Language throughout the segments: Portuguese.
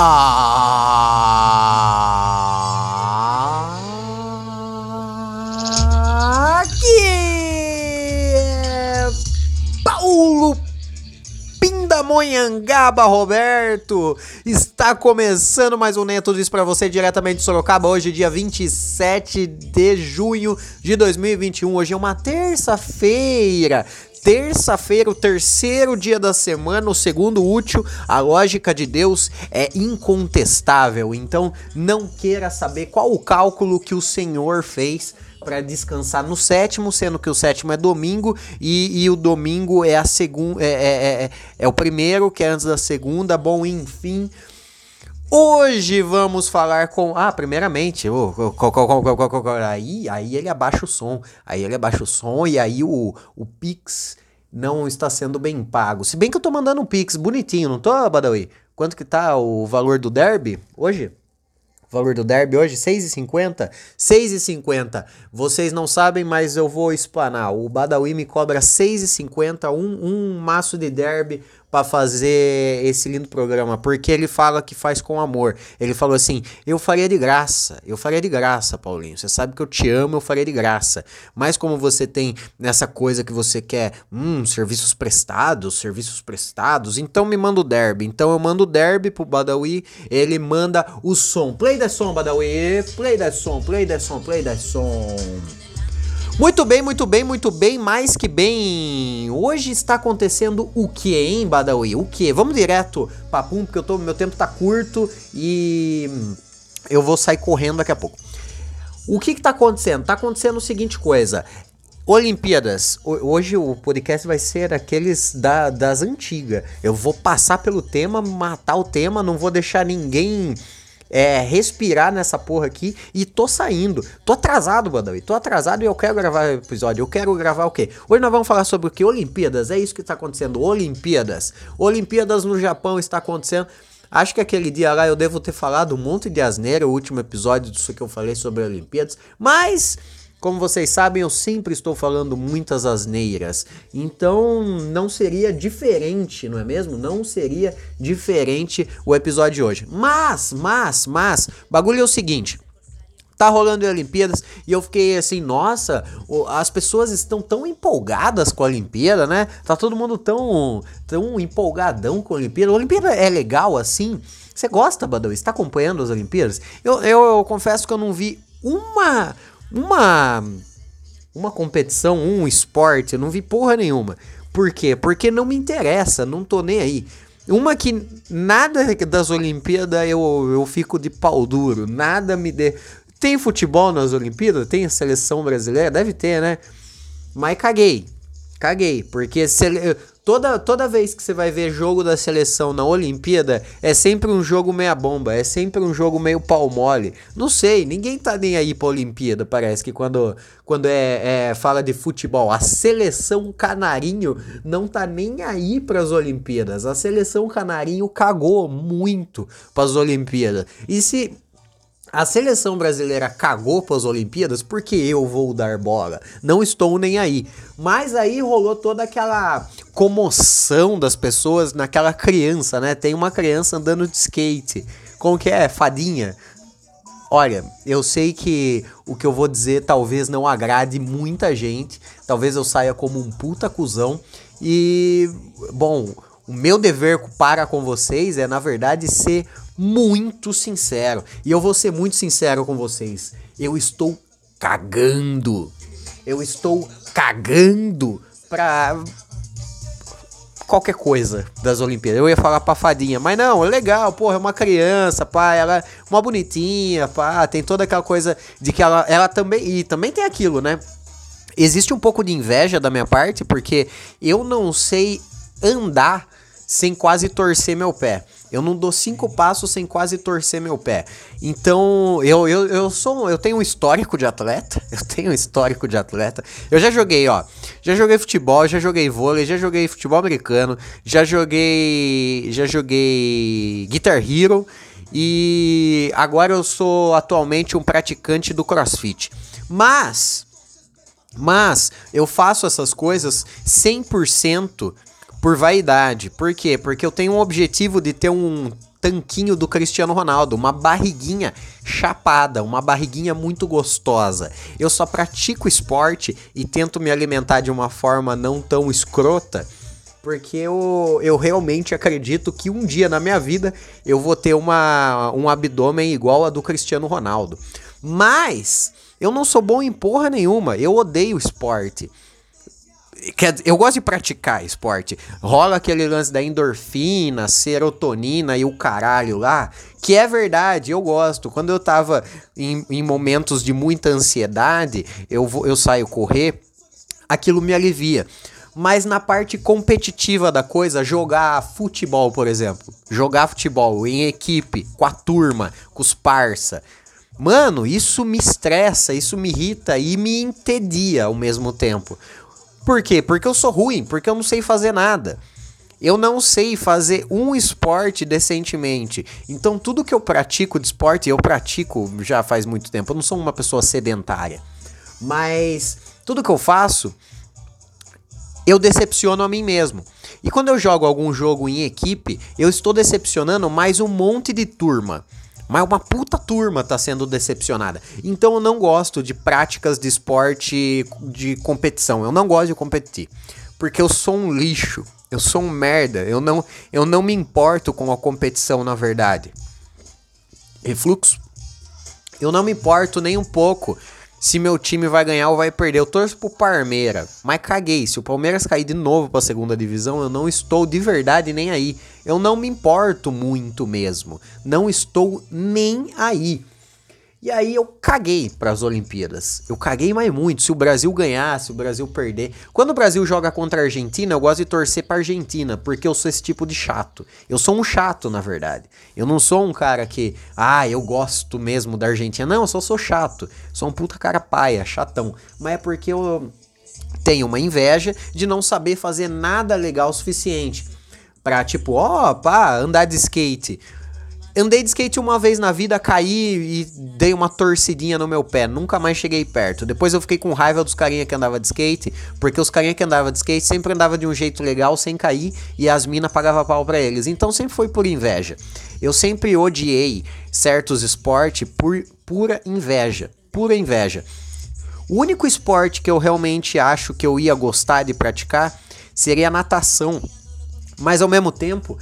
Aqui é Paulo Pindamonhangaba Roberto. Está começando mais um Neto Isso pra você diretamente de Sorocaba. Hoje, dia 27 de junho de 2021. Hoje é uma terça-feira terça-feira, o terceiro dia da semana, o segundo útil, a lógica de Deus é incontestável. Então, não queira saber qual o cálculo que o Senhor fez para descansar no sétimo, sendo que o sétimo é domingo e, e o domingo é a segunda, é, é, é, é o primeiro que é antes da segunda. Bom, enfim. Hoje vamos falar com. Ah, primeiramente, aí, aí ele abaixa o som. Aí ele abaixa o som e aí o, o Pix não está sendo bem pago. Se bem que eu tô mandando um Pix bonitinho, não tô, Badawi? Quanto que tá o valor do derby hoje? O valor do derby hoje, 6,50? 6,50. Vocês não sabem, mas eu vou explanar. O Badawi me cobra 6,50 um, um maço de derby para fazer esse lindo programa, porque ele fala que faz com amor. Ele falou assim: "Eu faria de graça. Eu faria de graça, Paulinho. Você sabe que eu te amo, eu faria de graça. Mas como você tem nessa coisa que você quer, hum, serviços prestados, serviços prestados, então me manda o derby. Então eu mando o derby pro Badawi, ele manda o som. Play da som, Badawi. Play da som, play da som, play da som. Muito bem, muito bem, muito bem, mais que bem. Hoje está acontecendo o que, hein, Badawi? O que? Vamos direto, papum, porque eu tô, meu tempo tá curto e eu vou sair correndo daqui a pouco. O que que tá acontecendo? Tá acontecendo o seguinte coisa. Olimpíadas. Hoje o podcast vai ser aqueles da, das antigas. Eu vou passar pelo tema, matar o tema, não vou deixar ninguém é, respirar nessa porra aqui e tô saindo. Tô atrasado, Badawi. Tô atrasado e eu quero gravar o episódio. Eu quero gravar o quê? Hoje nós vamos falar sobre o que? Olimpíadas. É isso que tá acontecendo. Olimpíadas. Olimpíadas no Japão está acontecendo. Acho que aquele dia lá eu devo ter falado um monte de asneira, o último episódio disso que eu falei sobre Olimpíadas, mas como vocês sabem, eu sempre estou falando muitas asneiras. Então não seria diferente, não é mesmo? Não seria diferente o episódio de hoje. Mas, mas, mas, bagulho é o seguinte tá rolando as Olimpíadas e eu fiquei assim, nossa, as pessoas estão tão empolgadas com a Olimpíada, né? Tá todo mundo tão, tão empolgadão com a Olimpíada. A Olimpíada é legal assim? Você gosta, Badawi? Você tá acompanhando as Olimpíadas? Eu, eu, eu confesso que eu não vi uma uma uma competição, um esporte, eu não vi porra nenhuma. Por quê? Porque não me interessa, não tô nem aí. Uma que nada das Olimpíadas eu, eu fico de pau duro, nada me dê. Tem futebol nas Olimpíadas? Tem seleção brasileira? Deve ter, né? Mas caguei. Caguei, porque se, toda, toda vez que você vai ver jogo da seleção na Olimpíada, é sempre um jogo meia bomba, é sempre um jogo meio pau mole. Não sei, ninguém tá nem aí pra Olimpíada, parece que quando, quando é, é fala de futebol. A seleção canarinho não tá nem aí pras Olimpíadas. A seleção canarinho cagou muito pras Olimpíadas. E se a seleção brasileira cagou para as Olimpíadas porque eu vou dar bola. Não estou nem aí. Mas aí rolou toda aquela comoção das pessoas naquela criança, né? Tem uma criança andando de skate. Como que é? Fadinha. Olha, eu sei que o que eu vou dizer talvez não agrade muita gente. Talvez eu saia como um puta cuzão. E, bom, o meu dever para com vocês é, na verdade, ser muito sincero. E eu vou ser muito sincero com vocês. Eu estou cagando. Eu estou cagando pra qualquer coisa das Olimpíadas. Eu ia falar pra fadinha, mas não, é legal, porra, é uma criança, pá, ela é uma bonitinha, pá, tem toda aquela coisa de que ela, ela também, e também tem aquilo, né? Existe um pouco de inveja da minha parte, porque eu não sei andar sem quase torcer meu pé. Eu não dou cinco passos sem quase torcer meu pé. Então, eu, eu, eu sou. Eu tenho um histórico de atleta. Eu tenho um histórico de atleta. Eu já joguei, ó. Já joguei futebol, já joguei vôlei, já joguei futebol americano, já joguei. Já joguei Guitar Hero. E agora eu sou atualmente um praticante do CrossFit. Mas. Mas eu faço essas coisas 100% por vaidade. Por quê? Porque eu tenho um objetivo de ter um tanquinho do Cristiano Ronaldo, uma barriguinha chapada, uma barriguinha muito gostosa. Eu só pratico esporte e tento me alimentar de uma forma não tão escrota, porque eu, eu realmente acredito que um dia na minha vida eu vou ter uma, um abdômen igual a do Cristiano Ronaldo. Mas eu não sou bom em porra nenhuma, eu odeio esporte. Eu gosto de praticar esporte. Rola aquele lance da endorfina, serotonina e o caralho lá. Que é verdade, eu gosto. Quando eu tava em, em momentos de muita ansiedade, eu, vou, eu saio correr, aquilo me alivia. Mas na parte competitiva da coisa, jogar futebol, por exemplo. Jogar futebol em equipe, com a turma, com os parça. Mano, isso me estressa, isso me irrita e me entedia ao mesmo tempo. Por quê? Porque eu sou ruim, porque eu não sei fazer nada. Eu não sei fazer um esporte decentemente. Então, tudo que eu pratico de esporte, eu pratico já faz muito tempo. Eu não sou uma pessoa sedentária. Mas tudo que eu faço, eu decepciono a mim mesmo. E quando eu jogo algum jogo em equipe, eu estou decepcionando mais um monte de turma. Mas uma puta turma tá sendo decepcionada. Então eu não gosto de práticas de esporte de competição. Eu não gosto de competir. Porque eu sou um lixo. Eu sou um merda. Eu não, eu não me importo com a competição, na verdade. Refluxo. Eu não me importo nem um pouco se meu time vai ganhar ou vai perder. Eu torço pro Parmeira, mas caguei. Se o Palmeiras cair de novo pra segunda divisão, eu não estou de verdade nem aí. Eu não me importo muito mesmo. Não estou nem aí. E aí eu caguei para as Olimpíadas. Eu caguei mais muito. Se o Brasil ganhar, se o Brasil perder. Quando o Brasil joga contra a Argentina, eu gosto de torcer para Argentina, porque eu sou esse tipo de chato. Eu sou um chato, na verdade. Eu não sou um cara que, ah, eu gosto mesmo da Argentina. Não, eu só sou chato. Sou um puta cara paia, chatão. Mas é porque eu tenho uma inveja de não saber fazer nada legal o suficiente. Pra tipo, ó, oh, pá, andar de skate. Andei de skate uma vez na vida, caí e dei uma torcidinha no meu pé. Nunca mais cheguei perto. Depois eu fiquei com raiva dos carinha que andava de skate, porque os carinha que andava de skate sempre andava de um jeito legal, sem cair, e as minas pagavam pau pra eles. Então sempre foi por inveja. Eu sempre odiei certos esportes por pura inveja. Pura inveja. O único esporte que eu realmente acho que eu ia gostar de praticar seria natação. Mas ao mesmo tempo,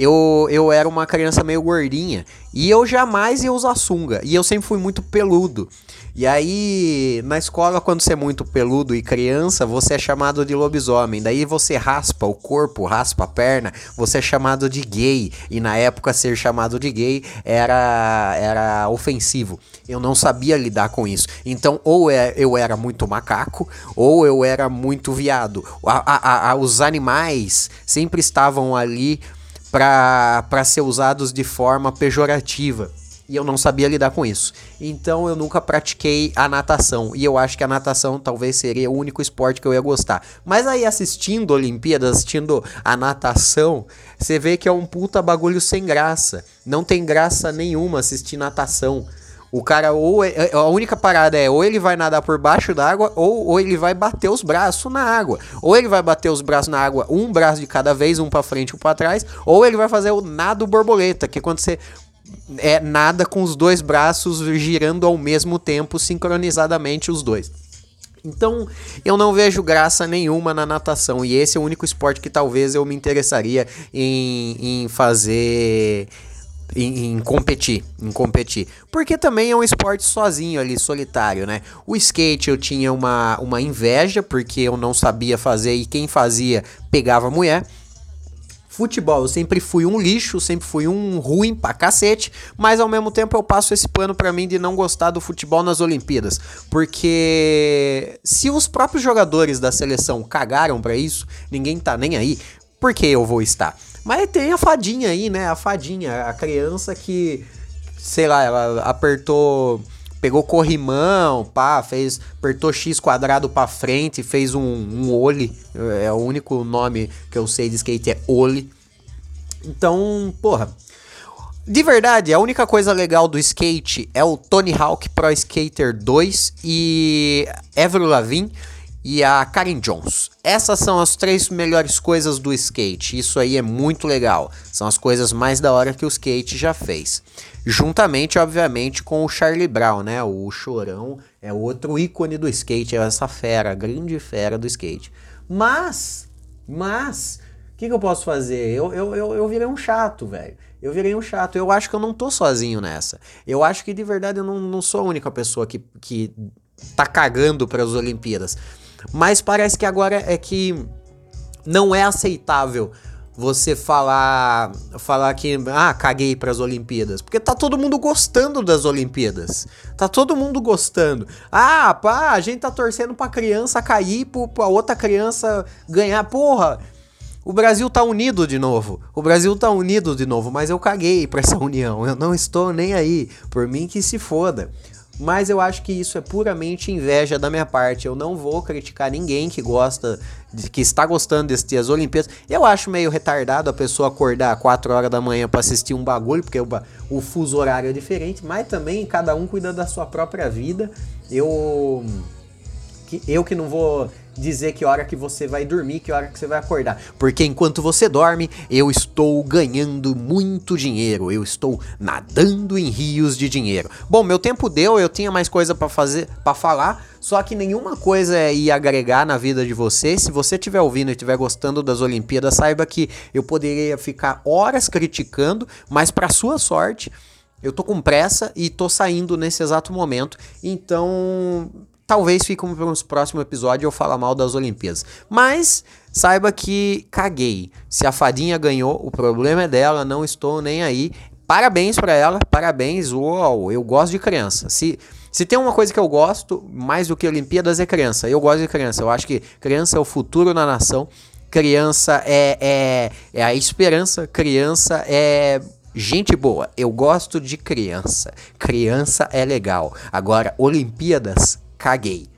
eu, eu era uma criança meio gordinha e eu jamais ia usar sunga. E eu sempre fui muito peludo. E aí, na escola, quando você é muito peludo e criança, você é chamado de lobisomem. Daí você raspa o corpo, raspa a perna, você é chamado de gay. E na época, ser chamado de gay era, era ofensivo. Eu não sabia lidar com isso. Então, ou é, eu era muito macaco, ou eu era muito viado. A, a, a, os animais sempre estavam ali para ser usados de forma pejorativa. E eu não sabia lidar com isso. Então eu nunca pratiquei a natação. E eu acho que a natação talvez seria o único esporte que eu ia gostar. Mas aí assistindo Olimpíadas, assistindo a natação, você vê que é um puta bagulho sem graça. Não tem graça nenhuma assistir natação. O cara, ou é, é, a única parada é ou ele vai nadar por baixo d'água, ou, ou ele vai bater os braços na água. Ou ele vai bater os braços na água, um braço de cada vez, um para frente, um para trás, ou ele vai fazer o nado borboleta, que é quando você é nada com os dois braços girando ao mesmo tempo, sincronizadamente os dois. Então, eu não vejo graça nenhuma na natação. E esse é o único esporte que talvez eu me interessaria em, em fazer em, em, competir, em competir. Porque também é um esporte sozinho ali, solitário, né? O skate eu tinha uma, uma inveja, porque eu não sabia fazer e quem fazia pegava mulher. Futebol, eu sempre fui um lixo, sempre fui um ruim pra cacete, mas ao mesmo tempo eu passo esse pano para mim de não gostar do futebol nas Olimpíadas, porque se os próprios jogadores da seleção cagaram para isso, ninguém tá nem aí, por que eu vou estar? Mas tem a fadinha aí, né? A fadinha, a criança que, sei lá, ela apertou, pegou corrimão, pá, fez, apertou X quadrado pra frente, fez um, um ole. É o único nome que eu sei de skate é ole. Então, porra. De verdade, a única coisa legal do skate é o Tony Hawk Pro Skater 2 e Avril Lavigne e a Karen Jones. Essas são as três melhores coisas do skate. Isso aí é muito legal. São as coisas mais da hora que o skate já fez. Juntamente, obviamente, com o Charlie Brown, né? O Chorão é outro ícone do skate, é essa fera, grande fera do skate. Mas, mas, o que, que, eu posso fazer? Eu, eu, eu, eu virei um chato, velho. Eu virei um chato. Eu acho que eu não tô sozinho nessa. Eu acho que de verdade eu não, não sou a única pessoa que, que tá cagando para as Olimpíadas. Mas parece que agora é que não é aceitável você falar falar que ah, caguei para as Olimpíadas, porque tá todo mundo gostando das Olimpíadas. Tá todo mundo gostando. Ah, pá, a gente tá torcendo para criança cair para outra criança ganhar, porra. O Brasil tá unido de novo. O Brasil tá unido de novo, mas eu caguei pra essa união. Eu não estou nem aí. Por mim que se foda. Mas eu acho que isso é puramente inveja da minha parte. Eu não vou criticar ninguém que gosta, de, que está gostando das Olimpíadas. Eu acho meio retardado a pessoa acordar 4 horas da manhã para assistir um bagulho, porque o, o fuso horário é diferente, mas também cada um cuida da sua própria vida. Eu eu que não vou dizer que hora que você vai dormir, que hora que você vai acordar. Porque enquanto você dorme, eu estou ganhando muito dinheiro. Eu estou nadando em rios de dinheiro. Bom, meu tempo deu, eu tinha mais coisa para fazer, para falar, só que nenhuma coisa ia agregar na vida de você. Se você estiver ouvindo e estiver gostando das Olimpíadas, saiba que eu poderia ficar horas criticando, mas para sua sorte, eu tô com pressa e tô saindo nesse exato momento. Então, Talvez fique para um próximo episódio eu falar mal das Olimpíadas. Mas saiba que caguei. Se a fadinha ganhou, o problema é dela, não estou nem aí. Parabéns para ela, parabéns. Uou, eu gosto de criança. Se se tem uma coisa que eu gosto mais do que Olimpíadas é criança. Eu gosto de criança. Eu acho que criança é o futuro da nação. Criança é, é, é a esperança. Criança é Gente boa, eu gosto de criança. Criança é legal. Agora, Olimpíadas, caguei.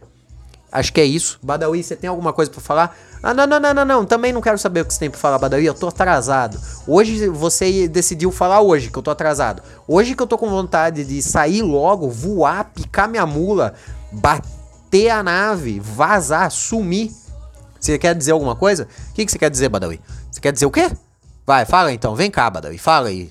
Acho que é isso. Badawi, você tem alguma coisa para falar? Ah, não, não, não, não, não. Também não quero saber o que você tem pra falar, Badawi. Eu tô atrasado. Hoje você decidiu falar hoje que eu tô atrasado. Hoje que eu tô com vontade de sair logo, voar, picar minha mula, bater a nave, vazar, sumir. Você quer dizer alguma coisa? O que, que você quer dizer, Badawi? Você quer dizer o quê? Vai, fala então. Vem cá, Badawi. Fala aí.